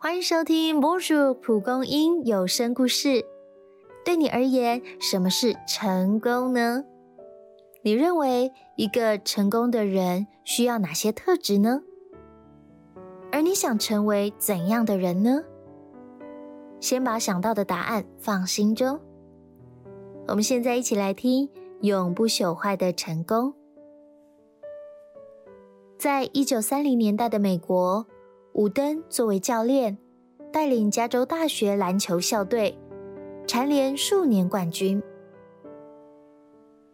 欢迎收听博主蒲公英有声故事。对你而言，什么是成功呢？你认为一个成功的人需要哪些特质呢？而你想成为怎样的人呢？先把想到的答案放心中。我们现在一起来听《永不朽坏的成功》。在一九三零年代的美国。伍登作为教练，带领加州大学篮球校队蝉联数年冠军。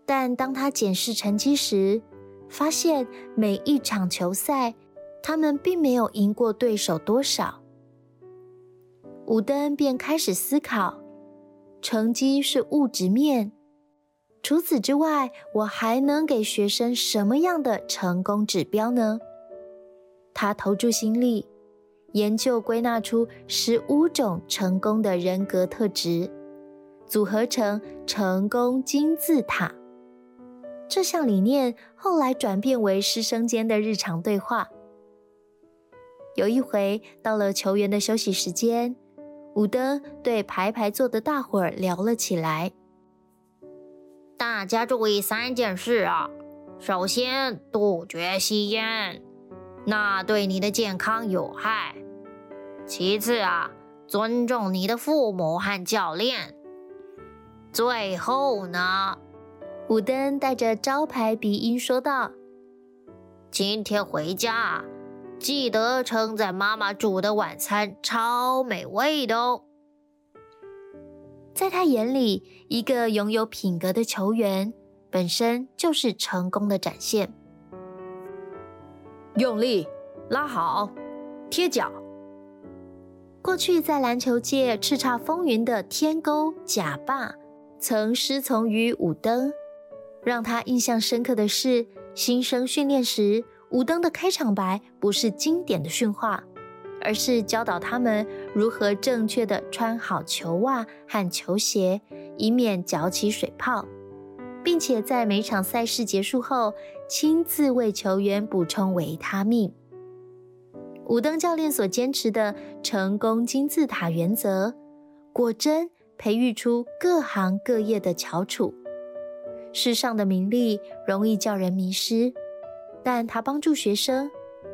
但当他检视成绩时，发现每一场球赛，他们并没有赢过对手多少。伍登便开始思考：成绩是物质面，除此之外，我还能给学生什么样的成功指标呢？他投注心力。研究归纳出十五种成功的人格特质，组合成成功金字塔。这项理念后来转变为师生间的日常对话。有一回，到了球员的休息时间，伍登对排排坐的大伙儿聊了起来：“大家注意三件事啊！首先，杜绝吸烟，那对你的健康有害。”其次啊，尊重你的父母和教练。最后呢，武登带着招牌鼻音说道：“今天回家记得称赞妈妈煮的晚餐超美味的哦。”在他眼里，一个拥有品格的球员本身就是成功的展现。用力拉好，贴脚。过去在篮球界叱咤风云的天勾贾霸，曾师从于武登。让他印象深刻的是，新生训练时，武登的开场白不是经典的训话，而是教导他们如何正确的穿好球袜和球鞋，以免脚起水泡，并且在每场赛事结束后，亲自为球员补充维他命。武登教练所坚持的成功金字塔原则，果真培育出各行各业的翘楚。世上的名利容易叫人迷失，但他帮助学生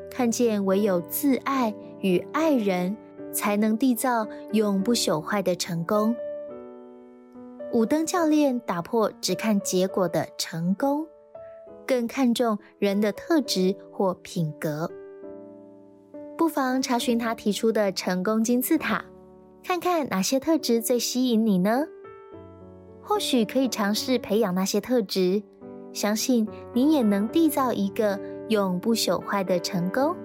看见，唯有自爱与爱人，才能缔造永不朽坏的成功。武登教练打破只看结果的成功，更看重人的特质或品格。不妨查询他提出的成功金字塔，看看哪些特质最吸引你呢？或许可以尝试培养那些特质，相信你也能缔造一个永不朽坏的成功。